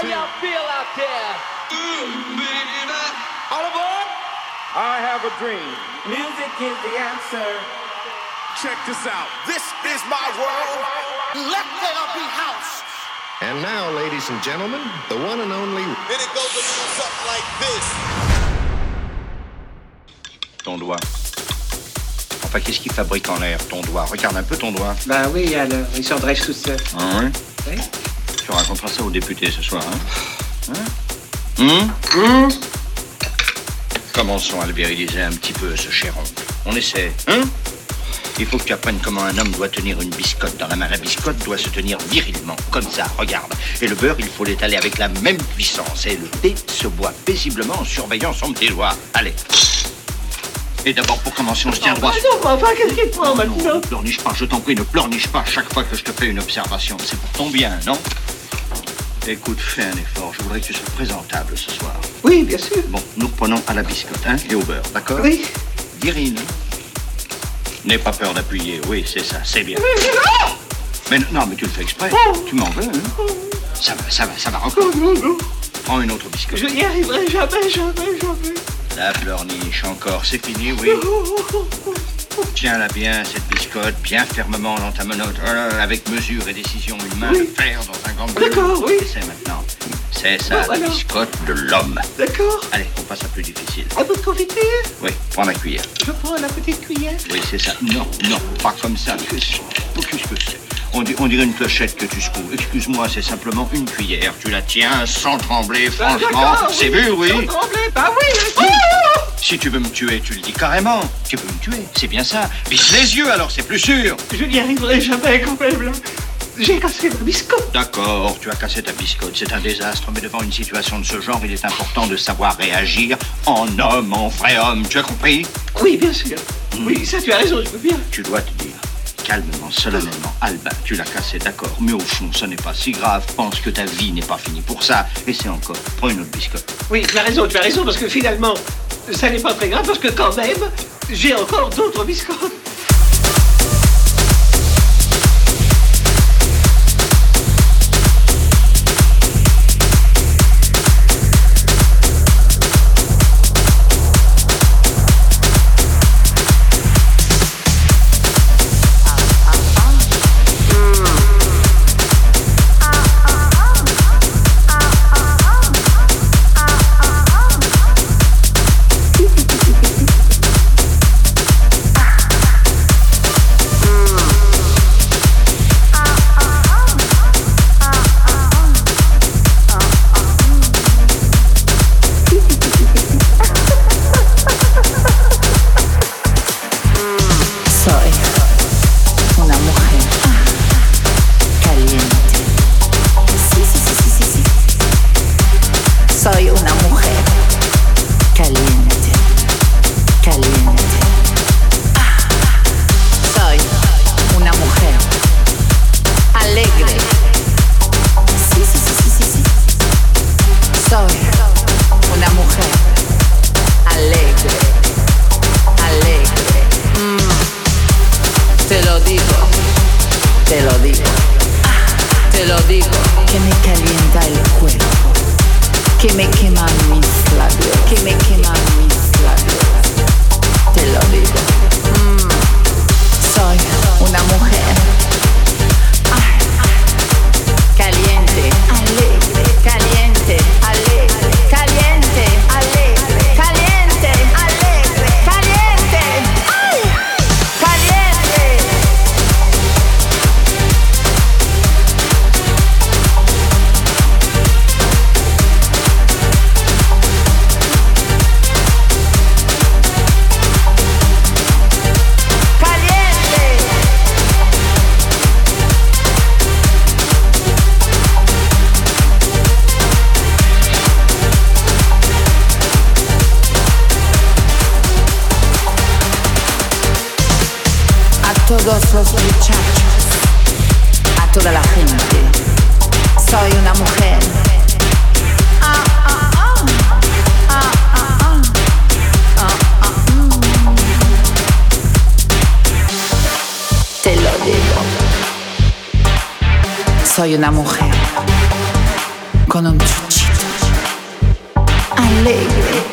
How y'all feel out there? All aboard? I have a dream. Music is the answer. Check this out. This is my world. Let there be house. And now, ladies and gentlemen, the one and only. Then it goes a little something like this. Ton doigt. Enfin, qu'est-ce qu'il fabrique en l'air, ton doigt? Regarde un peu ton doigt. Bah oui, alors, il s'en dresse tout seul. Ah ouais? Oui. Tu raconteras ça aux députés ce soir, hein Hein? Hum Commençons à le viriliser un petit peu, ce cher oncle. On essaie, hein? Il faut que tu apprennes comment un homme doit tenir une biscotte dans la main. La biscotte doit se tenir virilement, comme ça, regarde. Et le beurre, il faut l'étaler avec la même puissance. Et le thé se boit paisiblement en surveillant son petit doigt. Allez. Et d'abord, pour commencer, on se tient droit. Non, enfin, qu'est-ce qu'il prend maintenant Ne pleurniche pas, je t'en prie, ne pleurniche pas chaque fois que je te fais une observation. C'est pour ton bien, non? Écoute, fais un effort. Je voudrais que tu sois présentable ce soir. Oui, bien sûr. Bon, nous reprenons à la biscotte, hein, et au beurre, d'accord Oui. Viril. N'aie pas peur d'appuyer, oui, c'est ça, c'est bien. Mais non, mais tu le fais exprès. Tu m'en veux, hein Ça va, ça va, ça va encore. Non, non, non. Prends une autre biscotte. Je n'y arriverai jamais, jamais, jamais. La pleurniche, encore, c'est fini, oui. Tiens-la bien, cette biscotte, bien fermement dans ta menotte, euh, avec mesure et décision, une main de fer dans un grand bleu. D'accord, oui. C'est maintenant. C'est ça, Bon, la alors. biscotte de l'homme. D'accord. Allez, on passe à plus difficile. Un peu de confiture Oui, prends ma cuillère. Je prends la petite cuillère. Oui, c'est ça. Non, non, pas comme ça. Qu'est-ce que c'est on, dirait une clochette que tu secoues. Excuse-moi, c'est simplement une cuillère. Tu la tiens sans trembler, Ah, franchement. C'est vu, oui. Sans trembler, bah oui. Si tu veux me tuer, tu le dis carrément. Tu veux me tuer, c'est bien ça. Visse les yeux alors, c'est plus sûr. Je n'y arriverai jamais quand même. J'ai cassé ma biscotte. D'accord, tu as cassé ta biscotte, c'est un désastre, mais devant une situation de ce genre, il est important de savoir réagir en homme, en vrai homme. Tu as compris? Oui, bien sûr. Oui, ça, tu as raison, je veux bien. Tu dois te dire, calmement, solennellement, Albin, tu l'as cassé, d'accord, mais au fond, ce n'est pas si grave. Pense que ta vie n'est pas finie pour ça. Et c'est encore, prends une autre biscotte. Oui, tu as raison, tu as raison, parce que finalement, ça n'est pas très grave, parce que quand même, j'ai encore d'autres biscottes. Que me calienta el cuerpo, que me queman mis labios, que me queman mis labios. Te lo digo. Mm. Soy una mujer caliente, alegre, los muchachos, a toda la gente. Soy una mujer. Ah, ah, ah. Te lo digo. Soy una mujer con un chuchito alegre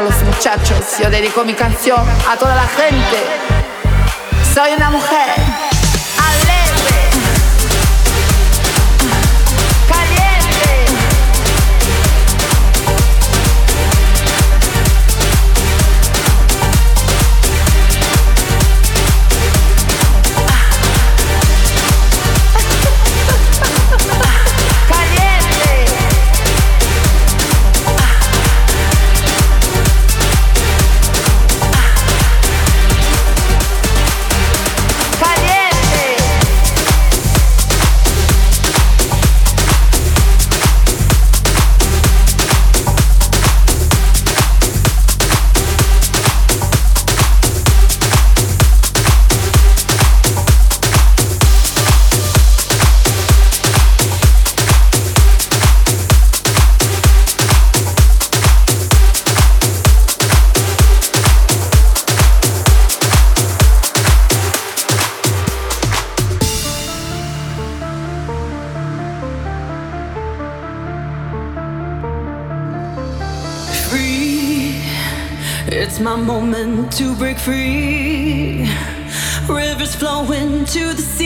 los muchachos, yo dedico mi canción a toda la gente. Soy una mujer. break free. Rivers flowing to the sea.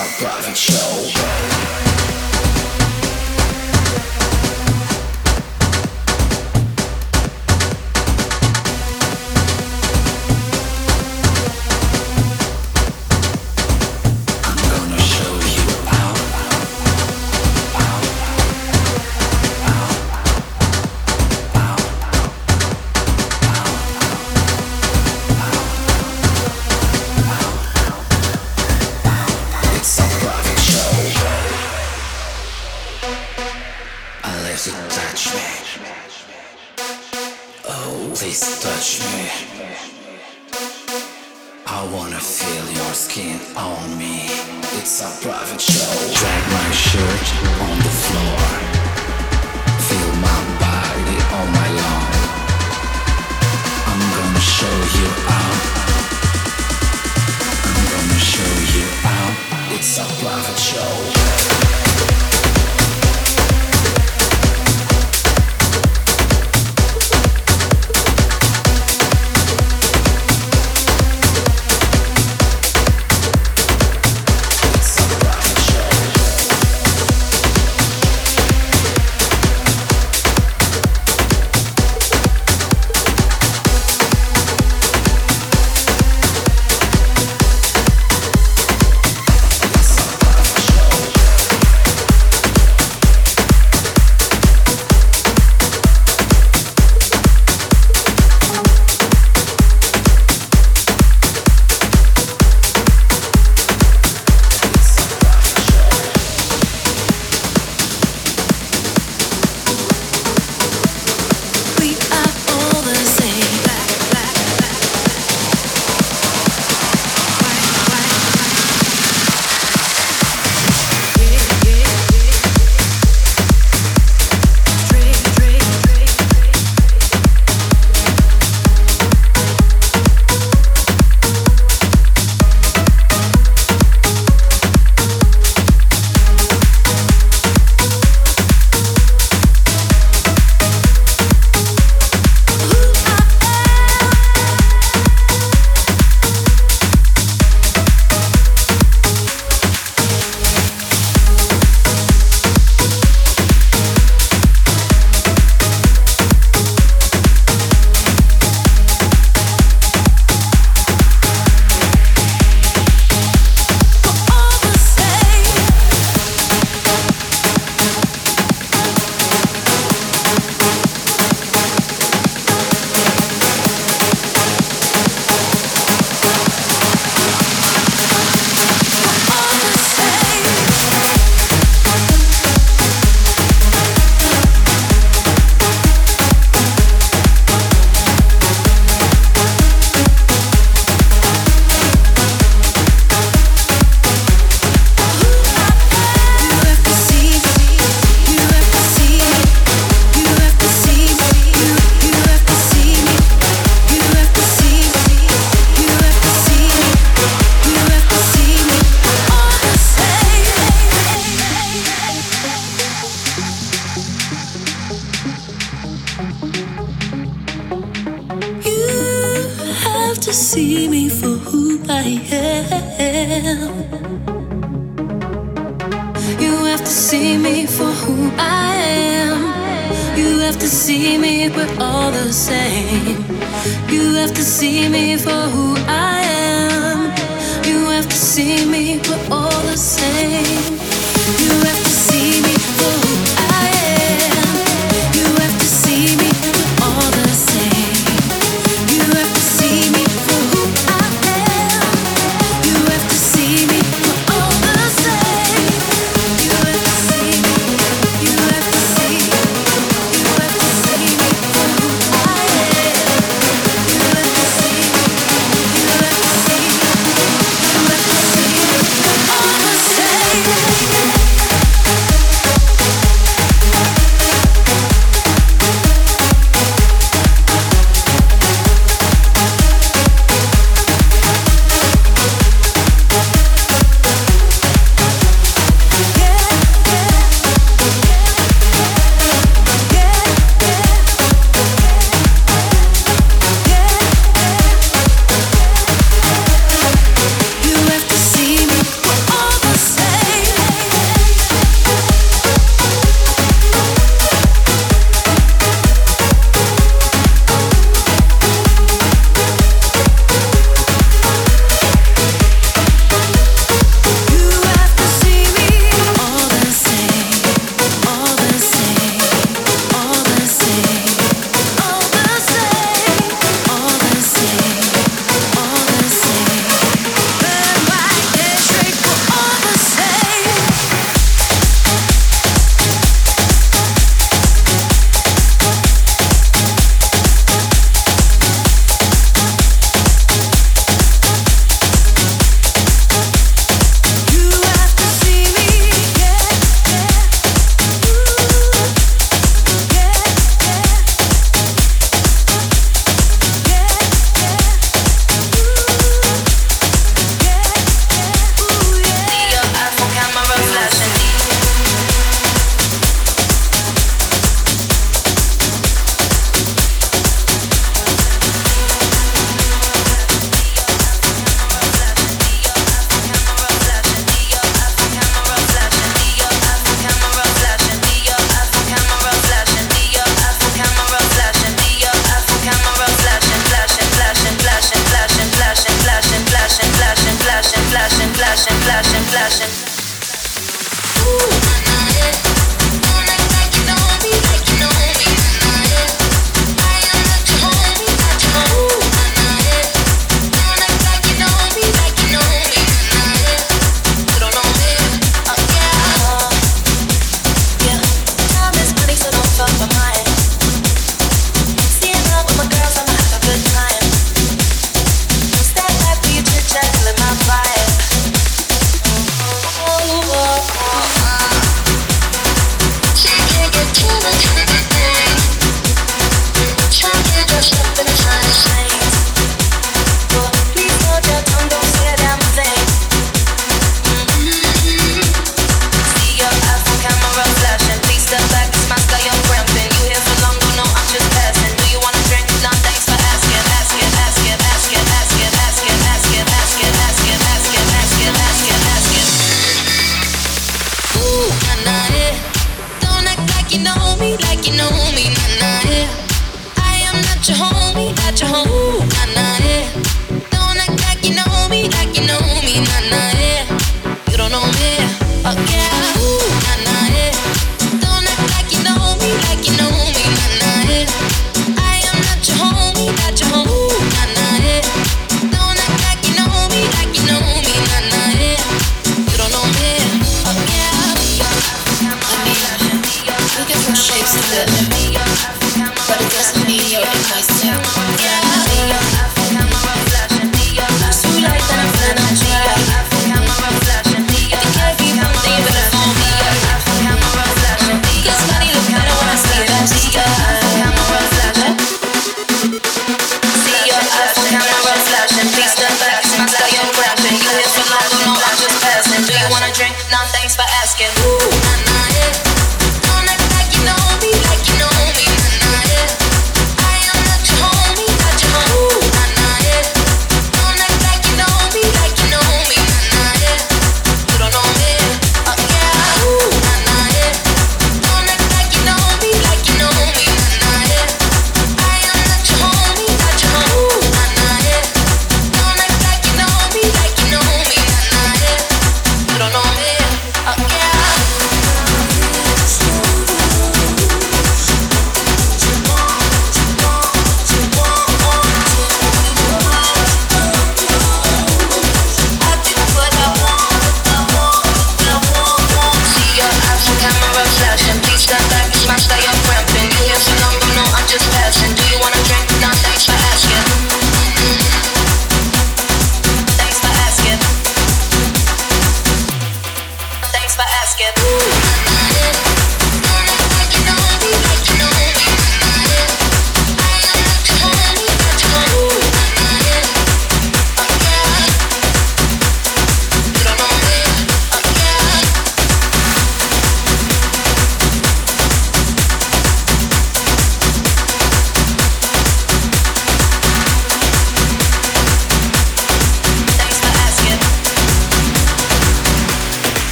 some private show.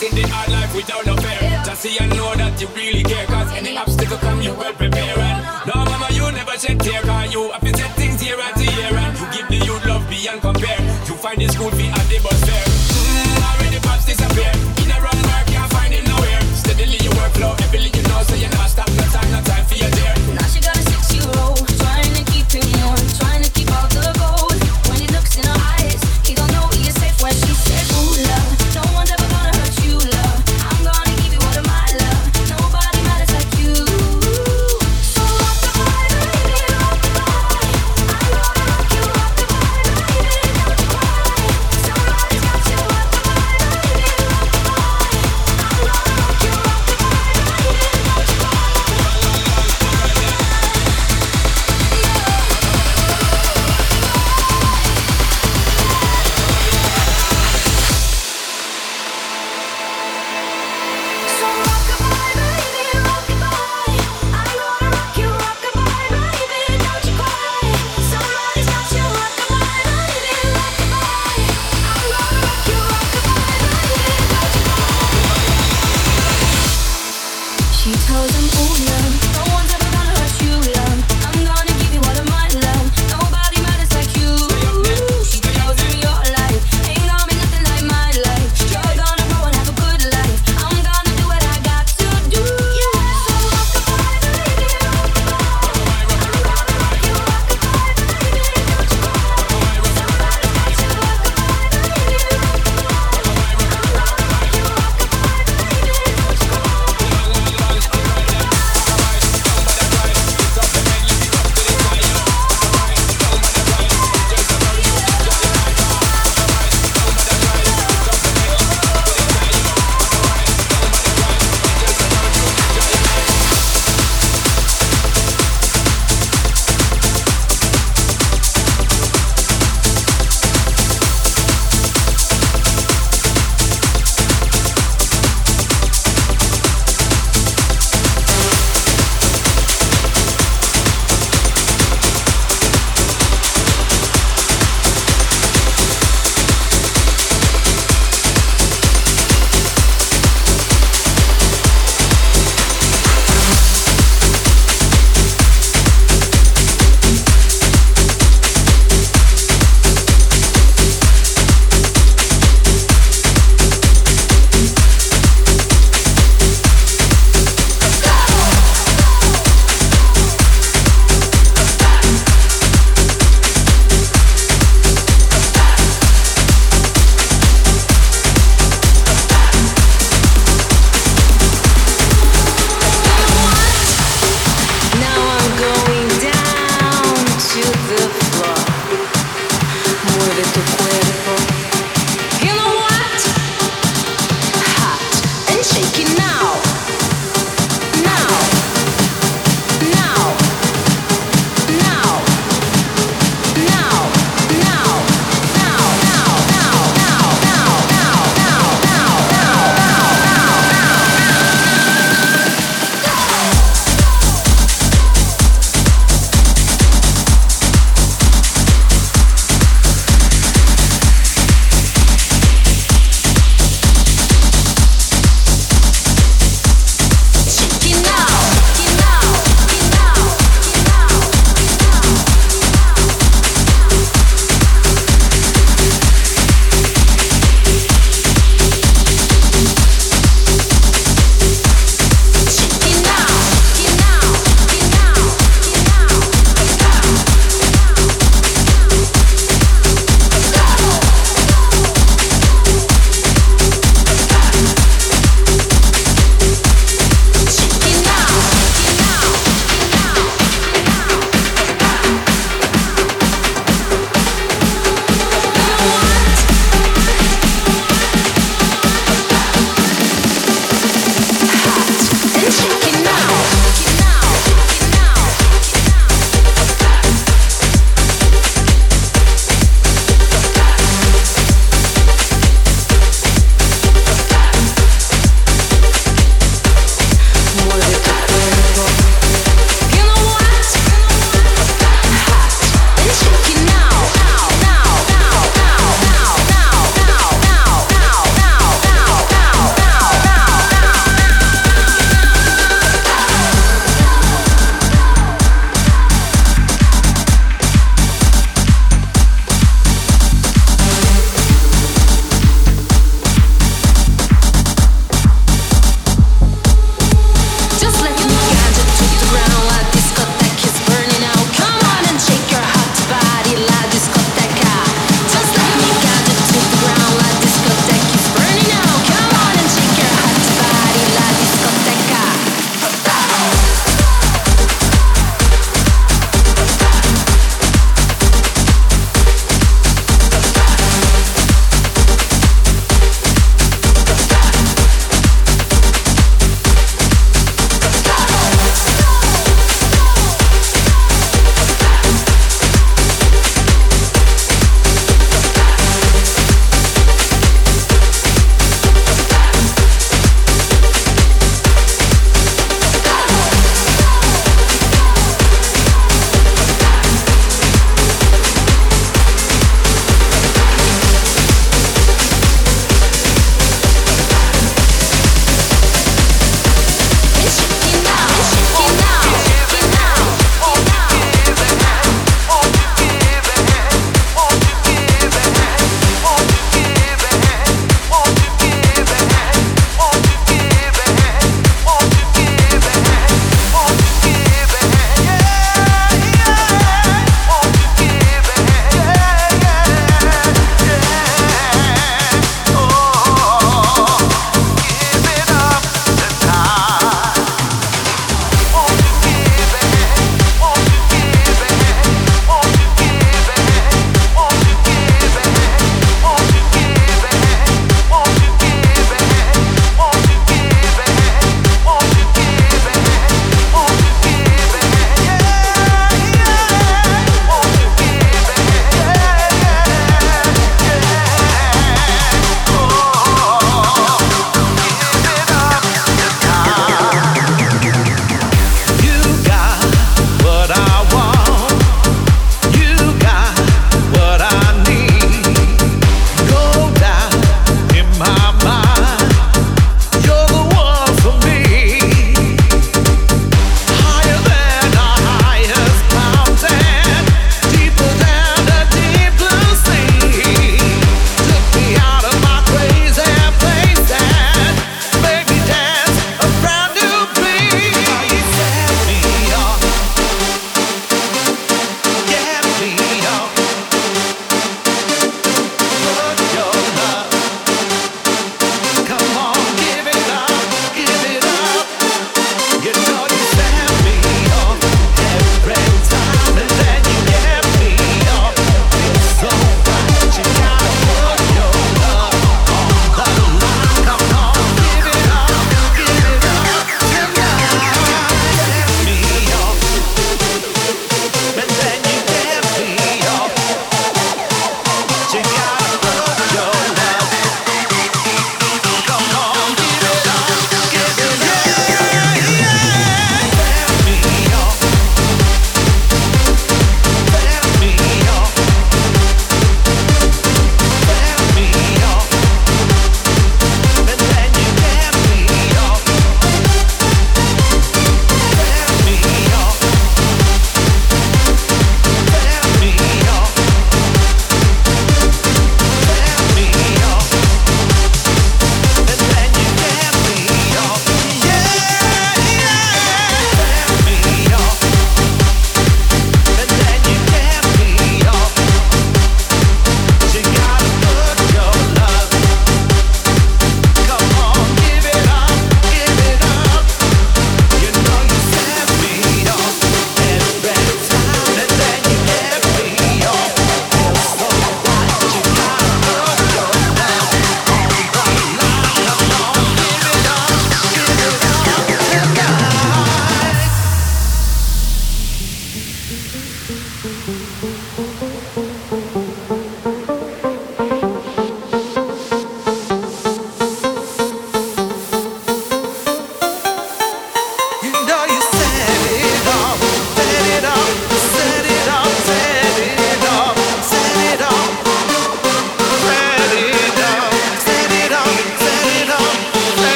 This the hard life without no fear. Just see I know that you really